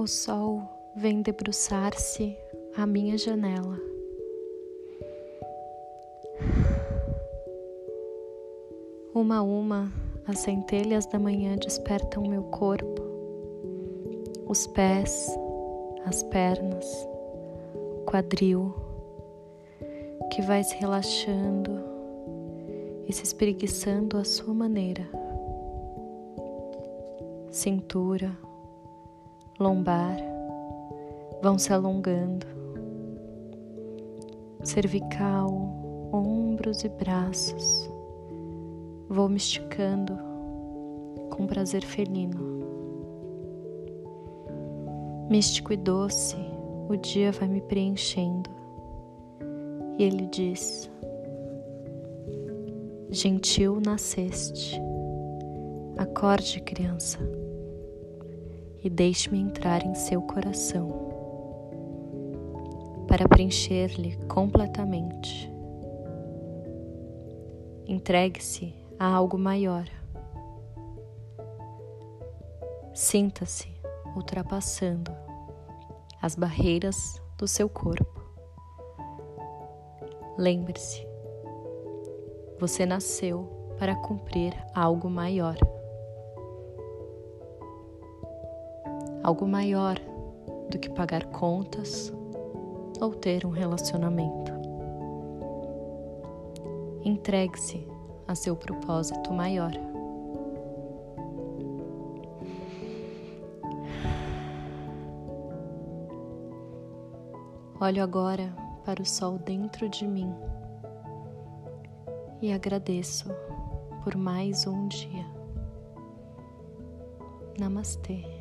O sol vem debruçar-se à minha janela. Uma a uma, as centelhas da manhã despertam meu corpo, os pés, as pernas, o quadril, que vai se relaxando e se espreguiçando à sua maneira. Cintura, lombar vão se alongando, cervical, ombros e braços. Vou me esticando com prazer felino. Místico e doce, o dia vai me preenchendo. E ele diz: Gentil nasceste, acorde, criança, e deixe-me entrar em seu coração para preencher-lhe completamente. Entregue-se a algo maior. Sinta-se ultrapassando as barreiras do seu corpo. Lembre-se, você nasceu para cumprir algo maior. Algo maior do que pagar contas ou ter um relacionamento. Entregue-se a seu propósito maior. Olho agora para o sol dentro de mim e agradeço por mais um dia. Namastê.